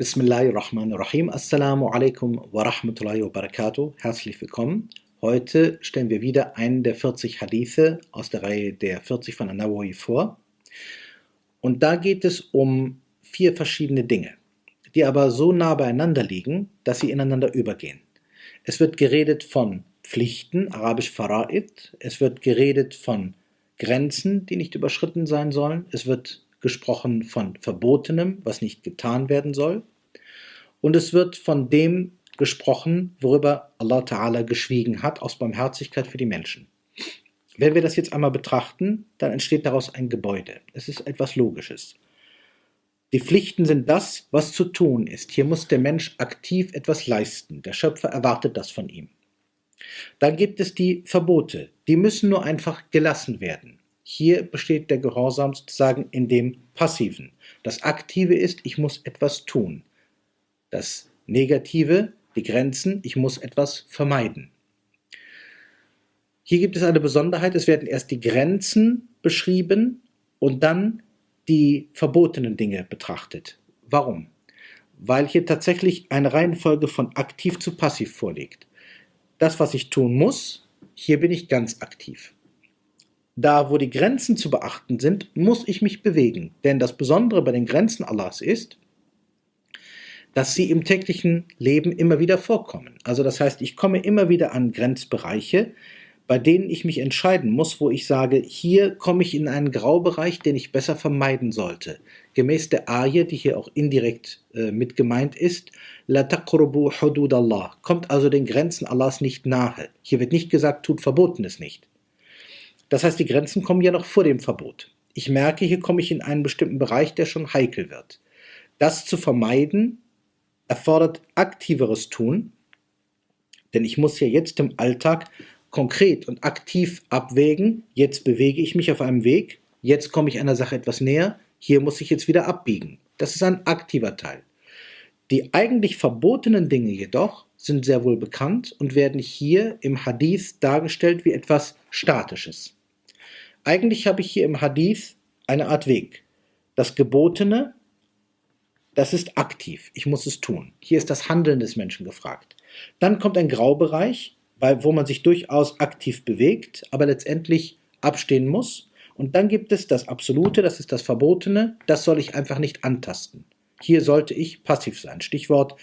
Bismillahirrahmanirrahim. Assalamu alaikum wa rahmatullahi wa barakatuh. Herzlich willkommen. Heute stellen wir wieder einen der 40 Hadithe aus der Reihe der 40 von An-Nawawi vor. Und da geht es um vier verschiedene Dinge, die aber so nah beieinander liegen, dass sie ineinander übergehen. Es wird geredet von Pflichten, arabisch Fara'id. Es wird geredet von Grenzen, die nicht überschritten sein sollen. Es wird gesprochen von Verbotenem, was nicht getan werden soll. Und es wird von dem gesprochen, worüber Allah Ta'ala geschwiegen hat, aus Barmherzigkeit für die Menschen. Wenn wir das jetzt einmal betrachten, dann entsteht daraus ein Gebäude. Es ist etwas Logisches. Die Pflichten sind das, was zu tun ist. Hier muss der Mensch aktiv etwas leisten. Der Schöpfer erwartet das von ihm. Dann gibt es die Verbote. Die müssen nur einfach gelassen werden. Hier besteht der Gehorsam sozusagen in dem Passiven. Das Aktive ist, ich muss etwas tun. Das Negative, die Grenzen, ich muss etwas vermeiden. Hier gibt es eine Besonderheit, es werden erst die Grenzen beschrieben und dann die verbotenen Dinge betrachtet. Warum? Weil hier tatsächlich eine Reihenfolge von aktiv zu passiv vorliegt. Das, was ich tun muss, hier bin ich ganz aktiv. Da, wo die Grenzen zu beachten sind, muss ich mich bewegen. Denn das Besondere bei den Grenzen Allahs ist, dass sie im täglichen Leben immer wieder vorkommen. Also das heißt, ich komme immer wieder an Grenzbereiche, bei denen ich mich entscheiden muss, wo ich sage, hier komme ich in einen Graubereich, den ich besser vermeiden sollte. Gemäß der Aye, die hier auch indirekt äh, mit gemeint ist, La taqrubu hudud Allah, kommt also den Grenzen Allahs nicht nahe. Hier wird nicht gesagt, tut Verbotenes nicht. Das heißt, die Grenzen kommen ja noch vor dem Verbot. Ich merke, hier komme ich in einen bestimmten Bereich, der schon heikel wird. Das zu vermeiden erfordert aktiveres Tun, denn ich muss ja jetzt im Alltag konkret und aktiv abwägen, jetzt bewege ich mich auf einem Weg, jetzt komme ich einer Sache etwas näher, hier muss ich jetzt wieder abbiegen. Das ist ein aktiver Teil. Die eigentlich verbotenen Dinge jedoch sind sehr wohl bekannt und werden hier im Hadith dargestellt wie etwas Statisches. Eigentlich habe ich hier im Hadith eine Art Weg. Das Gebotene, das ist aktiv. Ich muss es tun. Hier ist das Handeln des Menschen gefragt. Dann kommt ein Graubereich, wo man sich durchaus aktiv bewegt, aber letztendlich abstehen muss. Und dann gibt es das Absolute, das ist das Verbotene, das soll ich einfach nicht antasten. Hier sollte ich passiv sein. Stichwort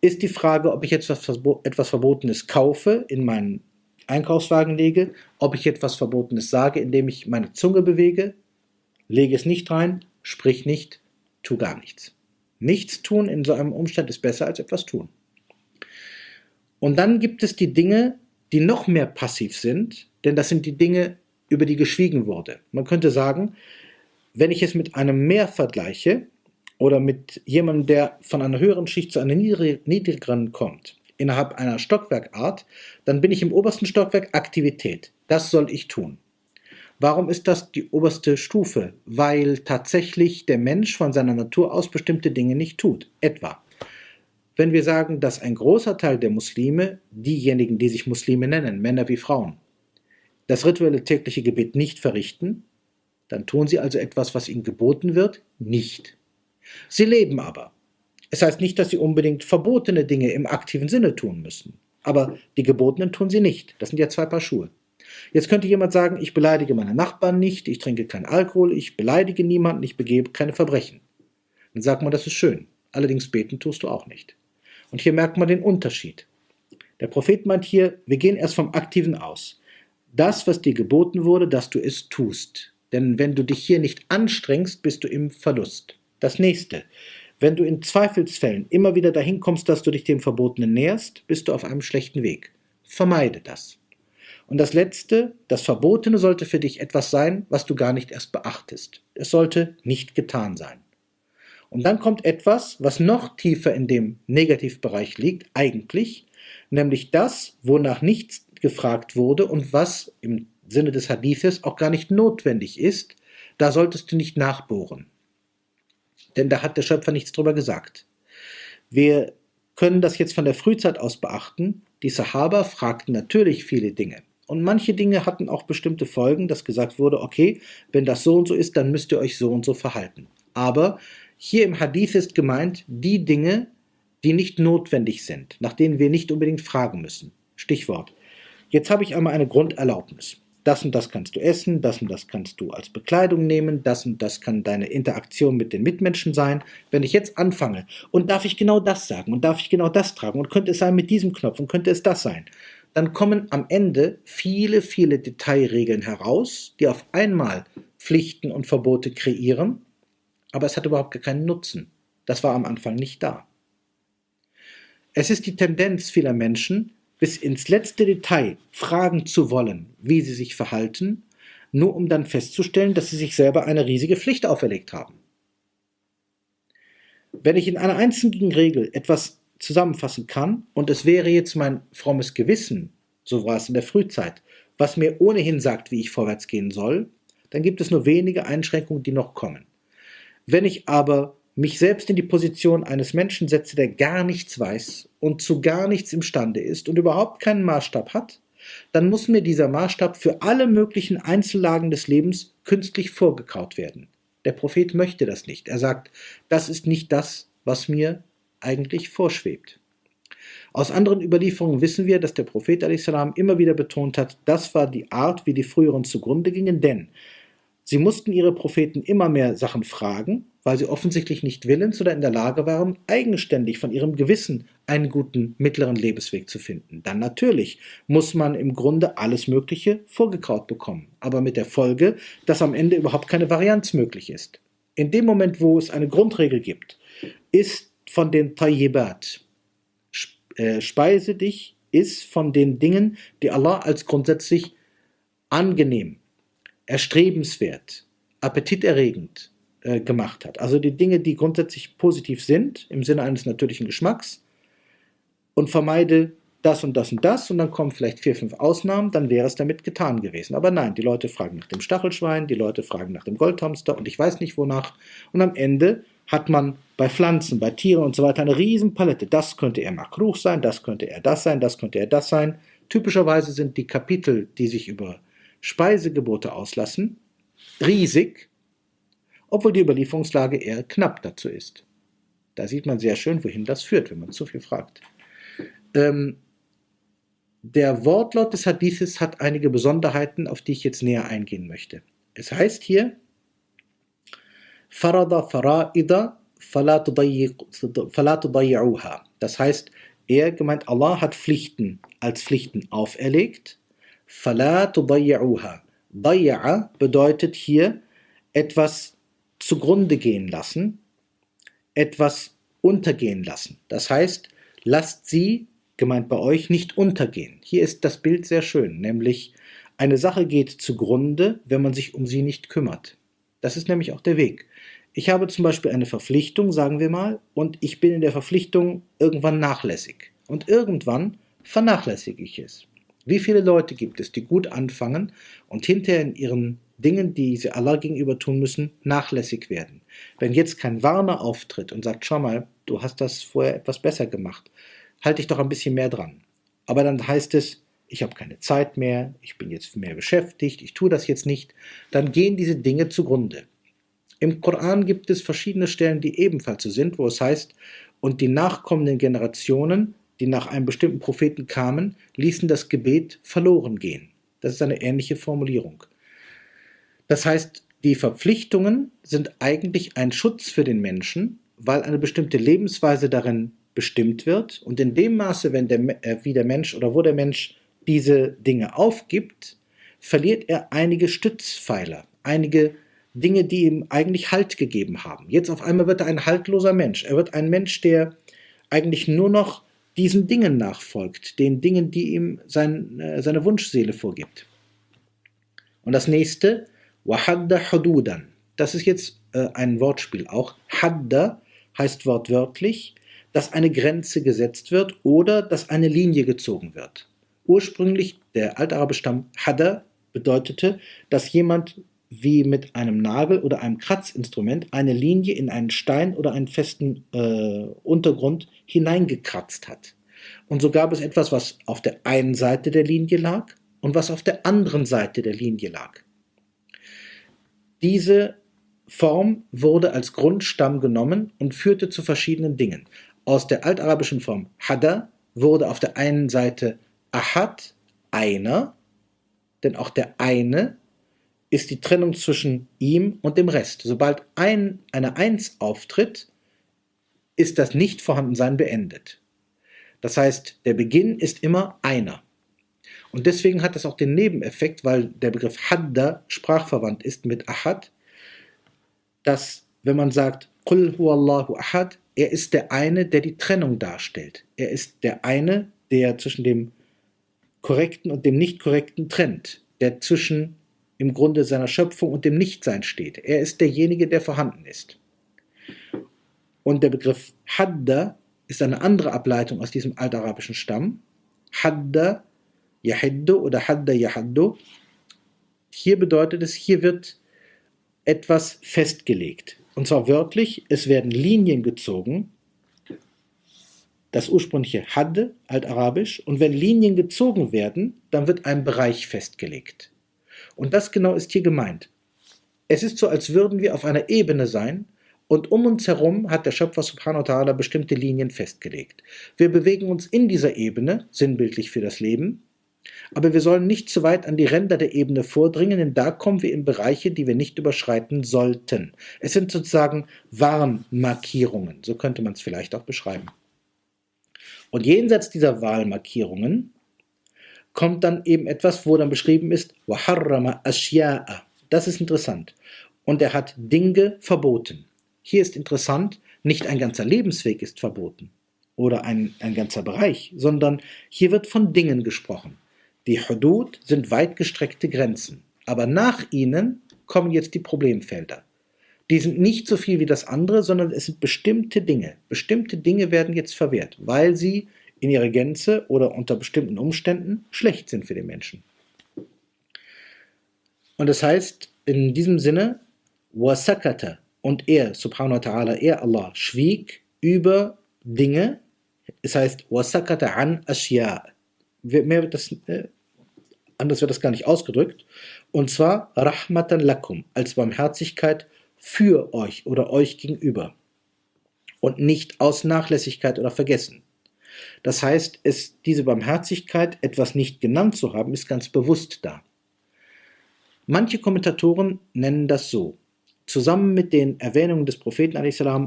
ist die Frage, ob ich jetzt etwas Verbotenes kaufe in meinen Einkaufswagen lege, ob ich etwas Verbotenes sage, indem ich meine Zunge bewege, lege es nicht rein, sprich nicht, tu gar nichts. Nichts tun in so einem Umstand ist besser als etwas tun. Und dann gibt es die Dinge, die noch mehr passiv sind, denn das sind die Dinge, über die geschwiegen wurde. Man könnte sagen, wenn ich es mit einem Meer vergleiche oder mit jemandem, der von einer höheren Schicht zu einer niedrigeren kommt, innerhalb einer Stockwerkart, dann bin ich im obersten Stockwerk Aktivität. Das soll ich tun. Warum ist das die oberste Stufe? Weil tatsächlich der Mensch von seiner Natur aus bestimmte Dinge nicht tut. Etwa, wenn wir sagen, dass ein großer Teil der Muslime, diejenigen, die sich Muslime nennen, Männer wie Frauen, das rituelle tägliche Gebet nicht verrichten, dann tun sie also etwas, was ihnen geboten wird, nicht. Sie leben aber. Es heißt nicht, dass sie unbedingt verbotene Dinge im aktiven Sinne tun müssen. Aber die gebotenen tun sie nicht. Das sind ja zwei Paar Schuhe. Jetzt könnte jemand sagen, ich beleidige meine Nachbarn nicht, ich trinke keinen Alkohol, ich beleidige niemanden, ich begebe keine Verbrechen. Dann sagt man, das ist schön. Allerdings beten tust du auch nicht. Und hier merkt man den Unterschied. Der Prophet meint hier, wir gehen erst vom Aktiven aus. Das, was dir geboten wurde, dass du es tust. Denn wenn du dich hier nicht anstrengst, bist du im Verlust. Das nächste. Wenn du in Zweifelsfällen immer wieder dahin kommst, dass du dich dem Verbotenen näherst, bist du auf einem schlechten Weg. Vermeide das. Und das Letzte, das Verbotene sollte für dich etwas sein, was du gar nicht erst beachtest. Es sollte nicht getan sein. Und dann kommt etwas, was noch tiefer in dem Negativbereich liegt, eigentlich, nämlich das, wonach nichts gefragt wurde und was im Sinne des Hadithes auch gar nicht notwendig ist, da solltest du nicht nachbohren denn da hat der Schöpfer nichts drüber gesagt. Wir können das jetzt von der Frühzeit aus beachten. Die Sahaba fragten natürlich viele Dinge. Und manche Dinge hatten auch bestimmte Folgen, dass gesagt wurde, okay, wenn das so und so ist, dann müsst ihr euch so und so verhalten. Aber Hier im Hadith ist gemeint die Dinge, die nicht notwendig sind, nach denen wir nicht unbedingt fragen müssen. Stichwort. Jetzt habe ich einmal eine Grunderlaubnis. Das und das kannst du essen, das und das kannst du als Bekleidung nehmen, das und das kann deine Interaktion mit den Mitmenschen sein. Wenn ich jetzt anfange und darf ich genau das sagen und darf ich genau das tragen und könnte es sein mit diesem Knopf und könnte es das sein, dann kommen am Ende viele, viele Detailregeln heraus, die auf einmal Pflichten und Verbote kreieren, aber es hat überhaupt gar keinen Nutzen. Das war am Anfang nicht da. Es ist die Tendenz vieler Menschen, bis ins letzte Detail fragen zu wollen, wie sie sich verhalten, nur um dann festzustellen, dass sie sich selber eine riesige Pflicht auferlegt haben. Wenn ich in einer einzigen Regel etwas zusammenfassen kann, und es wäre jetzt mein frommes Gewissen, so war es in der Frühzeit, was mir ohnehin sagt, wie ich vorwärts gehen soll, dann gibt es nur wenige Einschränkungen, die noch kommen. Wenn ich aber mich selbst in die Position eines Menschen setze, der gar nichts weiß und zu gar nichts imstande ist und überhaupt keinen Maßstab hat, dann muss mir dieser Maßstab für alle möglichen Einzellagen des Lebens künstlich vorgekaut werden. Der Prophet möchte das nicht. Er sagt, das ist nicht das, was mir eigentlich vorschwebt. Aus anderen Überlieferungen wissen wir, dass der Prophet salam immer wieder betont hat, das war die Art, wie die früheren zugrunde gingen, denn sie mussten ihre Propheten immer mehr Sachen fragen weil sie offensichtlich nicht willens oder in der Lage waren, eigenständig von ihrem Gewissen einen guten mittleren Lebensweg zu finden. Dann natürlich muss man im Grunde alles Mögliche vorgekaut bekommen, aber mit der Folge, dass am Ende überhaupt keine Varianz möglich ist. In dem Moment, wo es eine Grundregel gibt, ist von den Tayyibat, äh, speise dich, ist von den Dingen, die Allah als grundsätzlich angenehm, erstrebenswert, appetiterregend, äh, gemacht hat. Also die Dinge, die grundsätzlich positiv sind, im Sinne eines natürlichen Geschmacks, und vermeide das und das und das, und dann kommen vielleicht vier, fünf Ausnahmen, dann wäre es damit getan gewesen. Aber nein, die Leute fragen nach dem Stachelschwein, die Leute fragen nach dem Goldhamster und ich weiß nicht wonach. Und am Ende hat man bei Pflanzen, bei Tieren und so weiter eine riesen Palette. Das könnte er Makruch sein, das könnte er das sein, das könnte er das sein. Typischerweise sind die Kapitel, die sich über Speisegebote auslassen, riesig obwohl die Überlieferungslage eher knapp dazu ist. Da sieht man sehr schön, wohin das führt, wenn man zu viel fragt. Ähm, der Wortlaut des Hadithes hat einige Besonderheiten, auf die ich jetzt näher eingehen möchte. Es heißt hier, Farada fara'ida Das heißt, er gemeint, Allah hat Pflichten als Pflichten auferlegt. Fala bedeutet hier etwas zugrunde gehen lassen, etwas untergehen lassen. Das heißt, lasst sie, gemeint bei euch, nicht untergehen. Hier ist das Bild sehr schön, nämlich eine Sache geht zugrunde, wenn man sich um sie nicht kümmert. Das ist nämlich auch der Weg. Ich habe zum Beispiel eine Verpflichtung, sagen wir mal, und ich bin in der Verpflichtung irgendwann nachlässig. Und irgendwann vernachlässige ich es. Wie viele Leute gibt es, die gut anfangen und hinterher in ihren Dingen, die sie Allah gegenüber tun müssen, nachlässig werden. Wenn jetzt kein Warner auftritt und sagt, schau mal, du hast das vorher etwas besser gemacht, halte ich doch ein bisschen mehr dran. Aber dann heißt es, ich habe keine Zeit mehr, ich bin jetzt mehr beschäftigt, ich tue das jetzt nicht, dann gehen diese Dinge zugrunde. Im Koran gibt es verschiedene Stellen, die ebenfalls so sind, wo es heißt, und die nachkommenden Generationen, die nach einem bestimmten Propheten kamen, ließen das Gebet verloren gehen. Das ist eine ähnliche Formulierung. Das heißt, die Verpflichtungen sind eigentlich ein Schutz für den Menschen, weil eine bestimmte Lebensweise darin bestimmt wird. Und in dem Maße, wenn der, äh, wie der Mensch oder wo der Mensch diese Dinge aufgibt, verliert er einige Stützpfeiler, einige Dinge, die ihm eigentlich Halt gegeben haben. Jetzt auf einmal wird er ein haltloser Mensch. Er wird ein Mensch, der eigentlich nur noch diesen Dingen nachfolgt, den Dingen, die ihm sein, äh, seine Wunschseele vorgibt. Und das nächste, Wahadda hududan. Das ist jetzt äh, ein Wortspiel auch. Hadda heißt wortwörtlich, dass eine Grenze gesetzt wird oder dass eine Linie gezogen wird. Ursprünglich der altarabische Stamm Hadda bedeutete, dass jemand wie mit einem Nagel oder einem Kratzinstrument eine Linie in einen Stein oder einen festen äh, Untergrund hineingekratzt hat. Und so gab es etwas, was auf der einen Seite der Linie lag und was auf der anderen Seite der Linie lag. Diese Form wurde als Grundstamm genommen und führte zu verschiedenen Dingen. Aus der altarabischen Form Hada wurde auf der einen Seite Ahad, einer, denn auch der eine ist die Trennung zwischen ihm und dem Rest. Sobald ein, eine Eins auftritt, ist das Nicht-Vorhandensein beendet. Das heißt, der Beginn ist immer einer. Und deswegen hat das auch den Nebeneffekt, weil der Begriff Hadda sprachverwandt ist mit Ahad, dass wenn man sagt, Qul huwallahu ahad, er ist der eine, der die Trennung darstellt. Er ist der eine, der zwischen dem Korrekten und dem Nicht-Korrekten trennt, der zwischen im Grunde seiner Schöpfung und dem Nichtsein steht. Er ist derjenige, der vorhanden ist. Und der Begriff Hadda ist eine andere Ableitung aus diesem altarabischen Stamm. Hadda Yahiddu oder Hadda Yahaddu. Hier bedeutet es, hier wird etwas festgelegt. Und zwar wörtlich, es werden Linien gezogen, das ursprüngliche Had, altarabisch, und wenn Linien gezogen werden, dann wird ein Bereich festgelegt. Und das genau ist hier gemeint. Es ist so, als würden wir auf einer Ebene sein und um uns herum hat der Schöpfer Subhanahu wa ta'ala bestimmte Linien festgelegt. Wir bewegen uns in dieser Ebene, sinnbildlich für das Leben, aber wir sollen nicht zu weit an die Ränder der Ebene vordringen, denn da kommen wir in Bereiche, die wir nicht überschreiten sollten. Es sind sozusagen Warnmarkierungen, so könnte man es vielleicht auch beschreiben. Und jenseits dieser Wahlmarkierungen kommt dann eben etwas, wo dann beschrieben ist, Waharrama Ashya'a. Das ist interessant. Und er hat Dinge verboten. Hier ist interessant, nicht ein ganzer Lebensweg ist verboten oder ein, ein ganzer Bereich, sondern hier wird von Dingen gesprochen. Die Hudud sind weit gestreckte Grenzen, aber nach ihnen kommen jetzt die Problemfelder. Die sind nicht so viel wie das andere, sondern es sind bestimmte Dinge. Bestimmte Dinge werden jetzt verwehrt, weil sie in ihrer Gänze oder unter bestimmten Umständen schlecht sind für den Menschen. Und das heißt, in diesem Sinne, wasakata und er, subhanahu wa ta'ala, er Allah, schwieg über Dinge, es heißt wasakata an ashya, mehr wird das, äh, anders wird das gar nicht ausgedrückt, und zwar Rahmatan lakum, als Barmherzigkeit für euch oder euch gegenüber und nicht aus Nachlässigkeit oder Vergessen. Das heißt, es, diese Barmherzigkeit, etwas nicht genannt zu haben, ist ganz bewusst da. Manche Kommentatoren nennen das so. Zusammen mit den Erwähnungen des Propheten,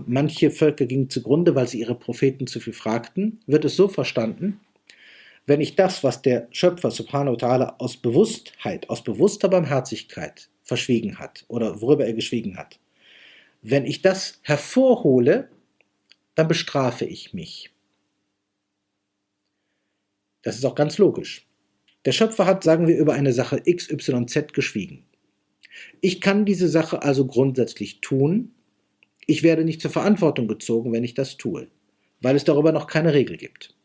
manche Völker gingen zugrunde, weil sie ihre Propheten zu viel fragten, wird es so verstanden, wenn ich das, was der Schöpfer Subhanahu wa ta'ala aus Bewusstheit, aus bewusster Barmherzigkeit verschwiegen hat oder worüber er geschwiegen hat, wenn ich das hervorhole, dann bestrafe ich mich. Das ist auch ganz logisch. Der Schöpfer hat, sagen wir, über eine Sache XYZ geschwiegen. Ich kann diese Sache also grundsätzlich tun. Ich werde nicht zur Verantwortung gezogen, wenn ich das tue, weil es darüber noch keine Regel gibt.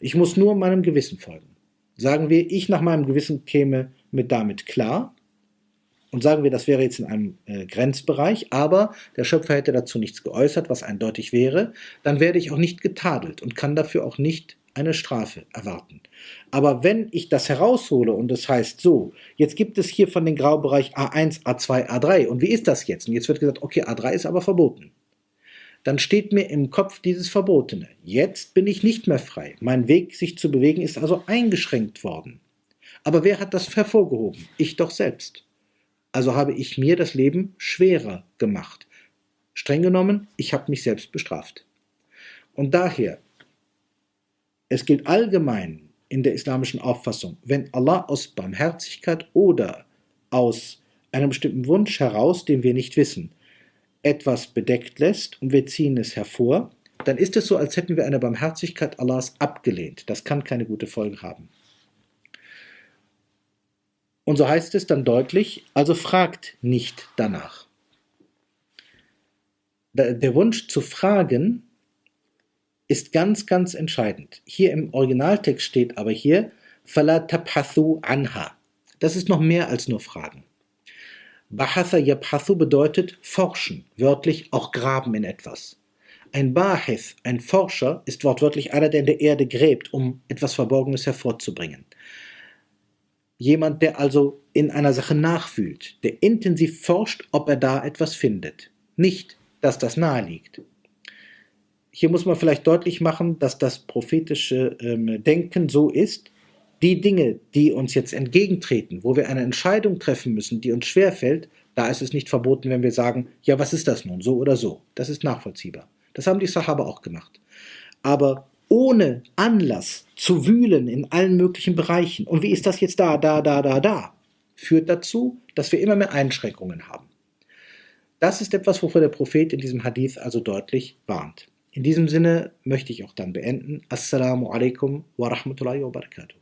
Ich muss nur meinem Gewissen folgen. Sagen wir, ich nach meinem Gewissen käme mit damit klar, und sagen wir, das wäre jetzt in einem äh, Grenzbereich, aber der Schöpfer hätte dazu nichts geäußert, was eindeutig wäre, dann werde ich auch nicht getadelt und kann dafür auch nicht eine Strafe erwarten. Aber wenn ich das heraushole und das heißt so, jetzt gibt es hier von dem Graubereich A1, A2, A3 und wie ist das jetzt? Und jetzt wird gesagt, okay, A3 ist aber verboten dann steht mir im Kopf dieses Verbotene. Jetzt bin ich nicht mehr frei. Mein Weg, sich zu bewegen, ist also eingeschränkt worden. Aber wer hat das hervorgehoben? Ich doch selbst. Also habe ich mir das Leben schwerer gemacht. Streng genommen, ich habe mich selbst bestraft. Und daher, es gilt allgemein in der islamischen Auffassung, wenn Allah aus Barmherzigkeit oder aus einem bestimmten Wunsch heraus, den wir nicht wissen, etwas bedeckt lässt und wir ziehen es hervor, dann ist es so, als hätten wir eine Barmherzigkeit Allahs abgelehnt. Das kann keine gute Folge haben. Und so heißt es dann deutlich, also fragt nicht danach. Der Wunsch zu fragen ist ganz, ganz entscheidend. Hier im Originaltext steht aber hier, Fala tabhathu anha. Das ist noch mehr als nur Fragen. Bahatha yabhathu bedeutet forschen, wörtlich auch graben in etwas. Ein Bahith, ein Forscher, ist wortwörtlich einer, der in der Erde gräbt, um etwas Verborgenes hervorzubringen. Jemand, der also in einer Sache nachfühlt, der intensiv forscht, ob er da etwas findet. Nicht, dass das nahe liegt. Hier muss man vielleicht deutlich machen, dass das prophetische ähm, Denken so ist, die Dinge, die uns jetzt entgegentreten, wo wir eine Entscheidung treffen müssen, die uns schwerfällt, da ist es nicht verboten, wenn wir sagen, ja, was ist das nun, so oder so. Das ist nachvollziehbar. Das haben die Sahaba auch gemacht. Aber ohne Anlass zu wühlen in allen möglichen Bereichen, und wie ist das jetzt da, da, da, da, da, führt dazu, dass wir immer mehr Einschränkungen haben. Das ist etwas, wovor der Prophet in diesem Hadith also deutlich warnt. In diesem Sinne möchte ich auch dann beenden. Assalamu alaikum wa rahmatullahi wa barakatuh.